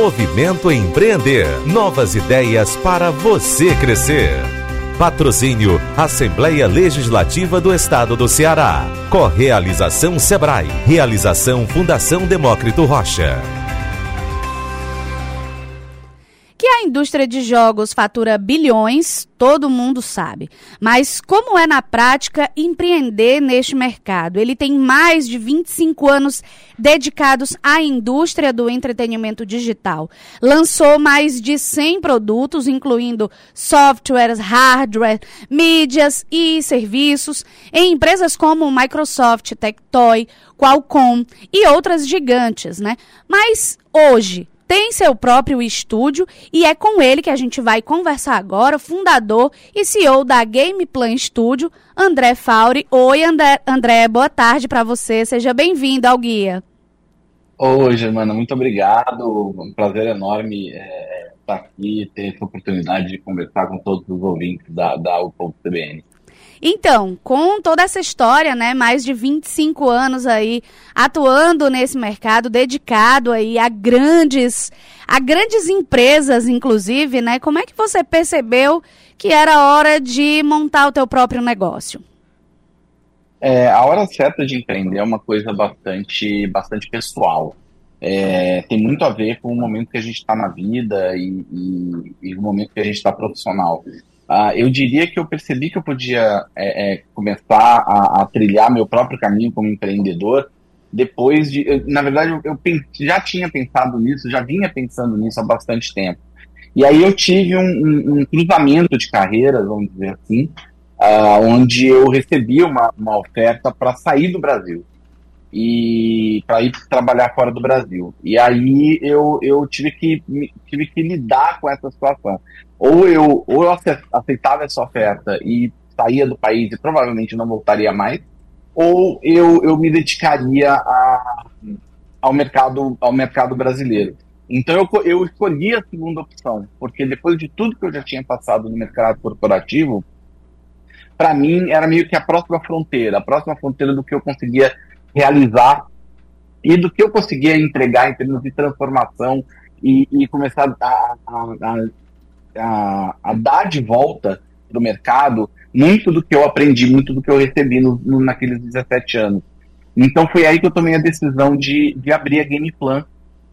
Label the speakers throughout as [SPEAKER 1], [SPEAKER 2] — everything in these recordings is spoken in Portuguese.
[SPEAKER 1] Movimento Empreender. Novas ideias para você crescer. Patrocínio Assembleia Legislativa do Estado do Ceará. Correalização Sebrae. Realização Fundação Demócrito Rocha.
[SPEAKER 2] A indústria de jogos fatura bilhões, todo mundo sabe. Mas como é na prática empreender neste mercado? Ele tem mais de 25 anos dedicados à indústria do entretenimento digital. Lançou mais de 100 produtos, incluindo softwares, hardware, mídias e serviços em empresas como Microsoft, Tectoy, Qualcomm e outras gigantes, né? Mas hoje tem seu próprio estúdio e é com ele que a gente vai conversar agora, fundador e CEO da Gameplan Studio, André Fauri. Oi, André, André boa tarde para você, seja bem-vindo ao Guia.
[SPEAKER 3] Oi, Germana, muito obrigado, um prazer enorme é, estar aqui e ter essa oportunidade de conversar com todos os ouvintes da, da UPOL-CBN.
[SPEAKER 2] Então, com toda essa história, né, mais de 25 anos aí atuando nesse mercado, dedicado aí a grandes, a grandes empresas, inclusive, né? Como é que você percebeu que era hora de montar o teu próprio negócio?
[SPEAKER 3] É, a hora certa de empreender é uma coisa bastante, bastante pessoal. É, tem muito a ver com o momento que a gente está na vida e, e, e, o momento que a gente está profissional. Uh, eu diria que eu percebi que eu podia é, é, começar a, a, trilhar meu próprio caminho como empreendedor depois de. Eu, na verdade, eu, eu, já tinha pensado nisso, já vinha pensando nisso há bastante tempo. E aí eu tive um, um, um cruzamento de carreiras, vamos dizer assim, uh, onde eu recebi uma, uma oferta para sair do Brasil e para ir trabalhar fora do Brasil. E aí eu, eu tive, que, tive que lidar com essa situação. Ou eu, ou eu aceitava essa oferta e saía do país e provavelmente não voltaria mais, ou eu, eu me dedicaria a, ao, mercado, ao mercado brasileiro. Então eu, eu escolhi a segunda opção, porque depois de tudo que eu já tinha passado no mercado corporativo, para mim era meio que a próxima fronteira, a próxima fronteira do que eu conseguia realizar e do que eu conseguia entregar em termos de transformação e, e começar a, a, a, a, dar de volta para o mercado muito do que eu aprendi, muito do que eu recebi no, no, naqueles 17 anos. Então foi aí que eu tomei a decisão de, de abrir a Gameplan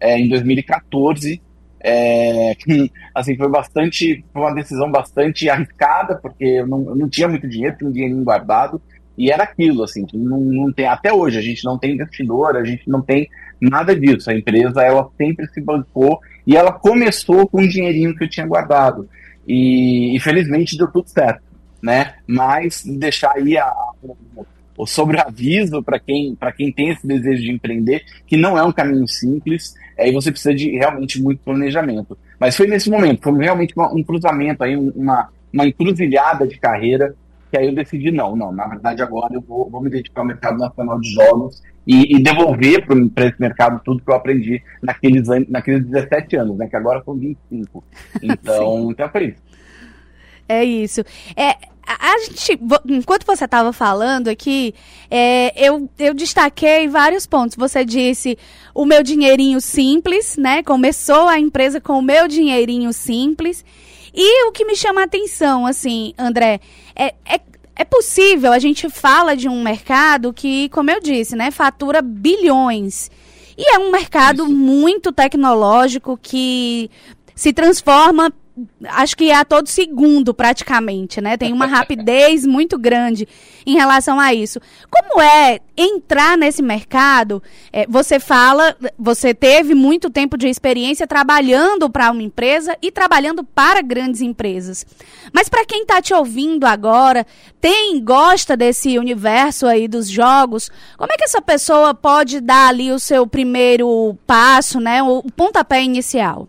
[SPEAKER 3] é, em 2014. É, assim, foi bastante, foi uma decisão bastante arriscada, porque eu não, eu não tinha muito dinheiro, tinha um dinheirinho guardado, e era aquilo, assim, não, não tem, até hoje a gente não tem investidor, a gente não tem nada disso. A empresa, ela sempre se bancou e ela começou com o dinheirinho que eu tinha guardado. E, infelizmente deu tudo certo, né? Mas deixar aí a, o sobreaviso para quem, quem tem esse desejo de empreender, que não é um caminho simples, aí você precisa de realmente muito planejamento. Mas foi nesse momento, foi realmente um cruzamento aí, uma, uma encruzilhada de carreira que aí eu decidi, não, não, na verdade agora eu vou, vou me dedicar ao mercado nacional de jogos e, e devolver para esse mercado tudo que eu aprendi naqueles, naqueles 17 anos, né, que agora são 25. Então, então foi isso.
[SPEAKER 2] É isso. É, a gente, enquanto você estava falando aqui, é, eu, eu destaquei vários pontos. Você disse o meu dinheirinho simples, né? Começou a empresa com o meu dinheirinho simples. E o que me chama a atenção, assim, André, é, é, é possível, a gente fala de um mercado que, como eu disse, né, fatura bilhões. E é um mercado Isso. muito tecnológico que se transforma acho que é a todo segundo praticamente, né? Tem uma rapidez muito grande em relação a isso. Como é entrar nesse mercado? É, você fala, você teve muito tempo de experiência trabalhando para uma empresa e trabalhando para grandes empresas. Mas para quem está te ouvindo agora, tem gosta desse universo aí dos jogos, como é que essa pessoa pode dar ali o seu primeiro passo, né? O pontapé inicial?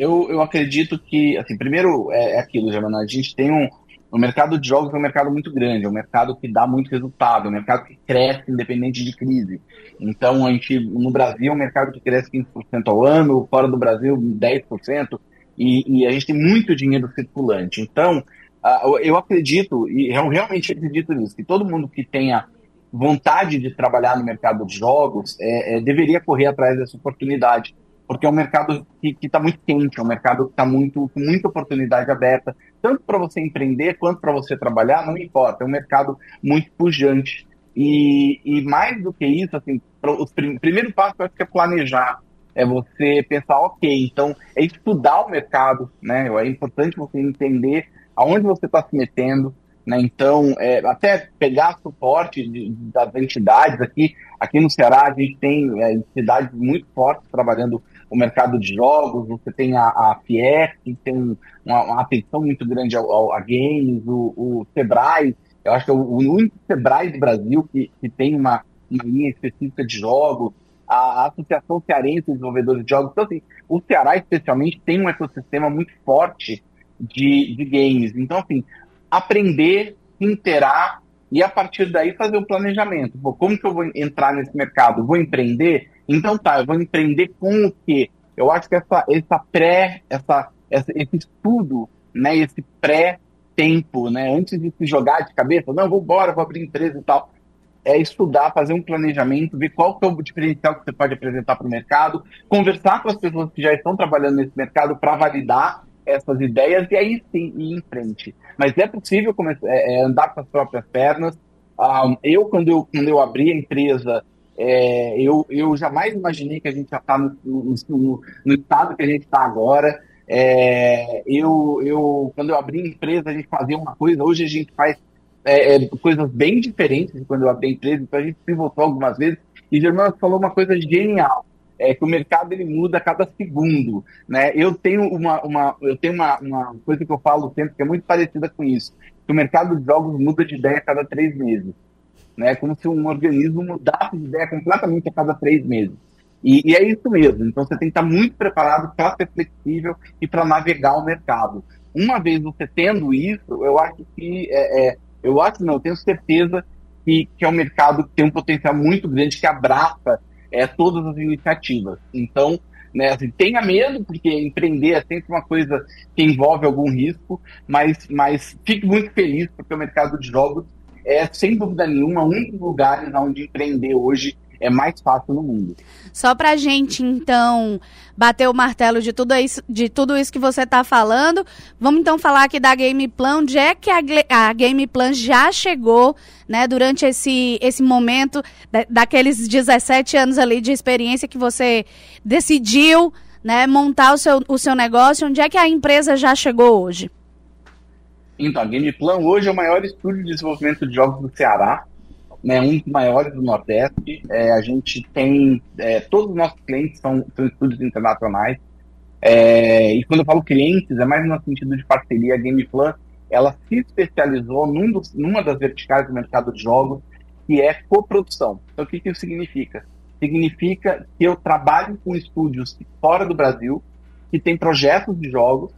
[SPEAKER 3] Eu, eu acredito que, assim, primeiro é, é aquilo, Germana, a gente tem um, o mercado de jogos é um mercado muito grande, é um mercado que dá muito resultado, é um mercado que cresce independente de crise. Então, a gente, no Brasil, é um mercado que cresce 15% ao ano, fora do Brasil, 10%, e, e a gente tem muito dinheiro circulante. Então, uh, eu acredito, e eu realmente acredito nisso, que todo mundo que tenha vontade de trabalhar no mercado de jogos é, é, deveria correr atrás dessa oportunidade porque é um mercado que está muito quente, é um mercado que está muito, com muita oportunidade aberta, tanto para você empreender quanto para você trabalhar, não importa, é um mercado muito pujante. E, e mais do que isso, assim, o prim, primeiro passo eu acho que é planejar, é você pensar, ok, então é estudar o mercado, né? É importante você entender aonde você está se metendo, né? Então, é, até pegar suporte de, das entidades aqui, aqui no Ceará a gente tem é, entidades muito fortes trabalhando o mercado de jogos, você tem a, a que tem uma, uma, atenção muito grande ao, ao, a games, o, o Sebrae, eu acho que é o, único Sebrae do Brasil que, que tem uma, uma linha específica de jogos, a, a Associação Cearense de Desenvolvedores de Jogos. Então, assim, o Ceará, especialmente, tem um ecossistema muito forte de, de games. Então, assim, aprender, interar e a partir daí fazer o um planejamento. Pô, como que eu vou entrar nesse mercado? Vou empreender? Então tá, eu vou empreender com o quê? Eu acho que essa, essa pré, essa, essa, esse estudo, né, esse pré-tempo, né, antes de se jogar de cabeça, não, vou embora, vou abrir empresa e tal, é estudar, fazer um planejamento, ver qual que é o diferencial que você pode apresentar para o mercado, conversar com as pessoas que já estão trabalhando nesse mercado para validar essas ideias e aí sim ir em frente. Mas é possível começar, é, é, andar com as próprias pernas. Um, eu, quando eu, quando eu abri a empresa, é, eu, eu jamais imaginei que a gente já está no, no, no, estado que a gente está agora. É, eu, eu, quando eu abri a empresa, a gente fazia uma coisa, hoje a gente faz é, é, coisas bem diferentes de quando eu abri a empresa, então a gente se voltou algumas vezes. E Germano falou uma coisa genial é que o mercado ele muda a cada segundo, né? Eu tenho uma, uma eu tenho uma, uma coisa que eu falo sempre que é muito parecida com isso, que o mercado de jogos muda de ideia a cada três meses, né? Como se um organismo mudasse de ideia completamente a cada três meses. E, e é isso mesmo. Então você tem que estar muito preparado para ser flexível e para navegar o mercado. Uma vez você tendo isso, eu acho que é, é eu acho não, eu tenho certeza que, que é um mercado que tem um potencial muito grande que abraça é, todas as iniciativas. Então, né, assim, tenha medo, porque empreender é sempre uma coisa que envolve algum risco, mas, mas fique muito feliz, porque o mercado de jogos é, sem dúvida nenhuma, um dos lugares onde empreender hoje é mais fácil no mundo.
[SPEAKER 2] Só para gente, então, bater o martelo de tudo isso, de tudo isso que você está falando, vamos então falar aqui da Game Plan. Onde é que a, a Game Plan já chegou, né, durante esse, esse momento, da, daqueles 17 anos ali de experiência que você decidiu né, montar o seu, o seu negócio? Onde é que a empresa já chegou hoje?
[SPEAKER 3] Então, a Game Plan hoje é o maior estúdio de desenvolvimento de jogos do Ceará né, um dos maiores do Nordeste. É, a gente tem. É, todos os nossos clientes são, são estúdios internacionais. É, e quando eu falo clientes, é mais no sentido de parceria. A Gameplan ela se especializou num dos, numa das verticais do mercado de jogos, que é coprodução. Então, o que, que isso significa? Significa que eu trabalho com estúdios fora do Brasil, que tem projetos de jogos,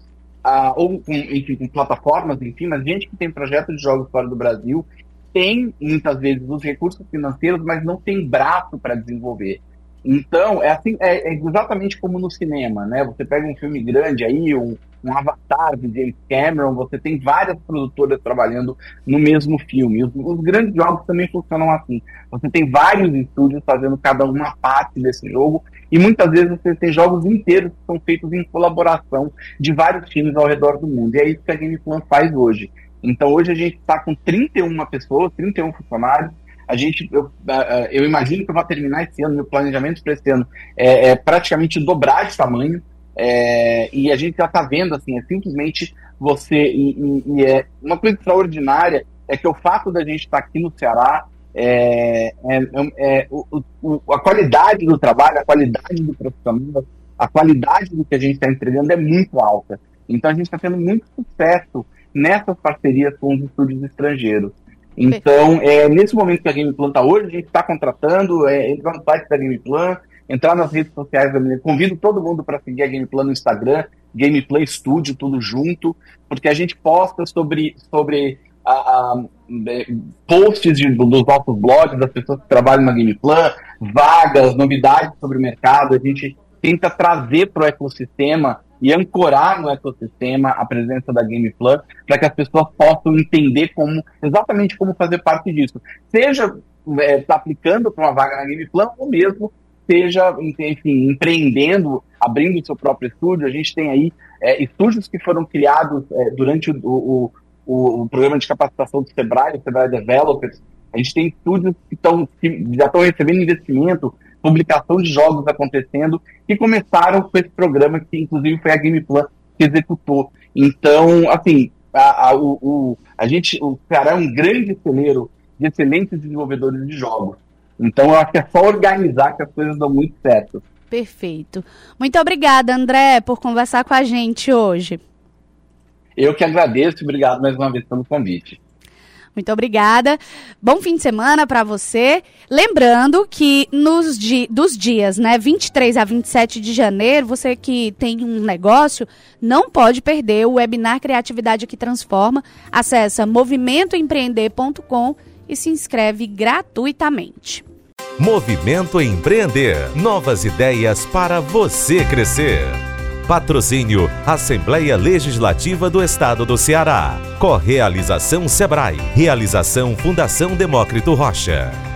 [SPEAKER 3] ou com, enfim, com plataformas, enfim, mas gente que tem projetos de jogos fora do Brasil tem muitas vezes os recursos financeiros, mas não tem braço para desenvolver. Então, é assim, é, é, exatamente como no cinema, né? Você pega um filme grande aí, um, um Avatar de James Cameron, você tem várias produtoras trabalhando no mesmo filme. Os, os, grandes jogos também funcionam assim. Você tem vários estúdios fazendo cada uma parte desse jogo, e muitas vezes você tem jogos inteiros que são feitos em colaboração de vários times ao redor do mundo. E é isso que a Gameplan faz hoje. Então hoje a gente está com 31 pessoas, 31 funcionários. A gente, eu, eu imagino que eu vou terminar esse ano, meu planejamento para esse ano é, é, praticamente dobrar de tamanho. É, e a gente já está vendo, assim, é simplesmente você. E, e, e, é uma coisa extraordinária é que o fato da gente estar tá aqui no Ceará, é, é, é, é o, o, a qualidade do trabalho, a qualidade do profissional, a qualidade do que a gente está entregando é muito alta. Então a gente está tendo muito sucesso nessas parcerias com os estúdios estrangeiros. Então, é, nesse momento que a Gameplan está hoje, a gente está contratando, é, entrar no site da Gameplan, entrar nas redes sociais da Convido todo mundo para seguir a Gameplan no Instagram, Gameplay Studio, tudo junto, porque a gente posta sobre, sobre a, a, é, posts de, dos nossos blogs, das pessoas que trabalham na Gameplan, vagas, novidades sobre o mercado, a gente tenta trazer para o ecossistema e ancorar no ecossistema a presença da Game Plan para que as pessoas possam entender como exatamente como fazer parte disso. Seja é, tá aplicando para uma vaga na Game Plan ou mesmo seja, enfim, empreendendo, abrindo seu próprio estúdio. A gente tem aí é, estúdios que foram criados é, durante o, o, o, o, programa de capacitação do Sebrae, o Sebrae Developers. A gente tem estúdios que, tão, que já estão recebendo investimento, publicação de jogos acontecendo, que começaram com esse programa, que inclusive foi a Game Plus que executou. Então, assim, a, a, o, a gente, o Ceará é um grande celeiro de excelentes desenvolvedores de jogos. Então, eu acho que é só organizar que as coisas dão muito certo.
[SPEAKER 2] Perfeito. Muito obrigada, André, por conversar com a gente hoje.
[SPEAKER 3] Eu que agradeço, obrigado mais uma vez pelo convite.
[SPEAKER 2] Muito obrigada. Bom fim de semana para você. Lembrando que nos di dos dias, né, 23 a 27 de janeiro, você que tem um negócio, não pode perder o webinar Criatividade que Transforma. Acesse movimentoempreender.com e se inscreve gratuitamente.
[SPEAKER 1] Movimento Empreender. Novas ideias para você crescer. Patrocínio Assembleia Legislativa do Estado do Ceará. Correalização Sebrae. Realização Fundação Demócrito Rocha.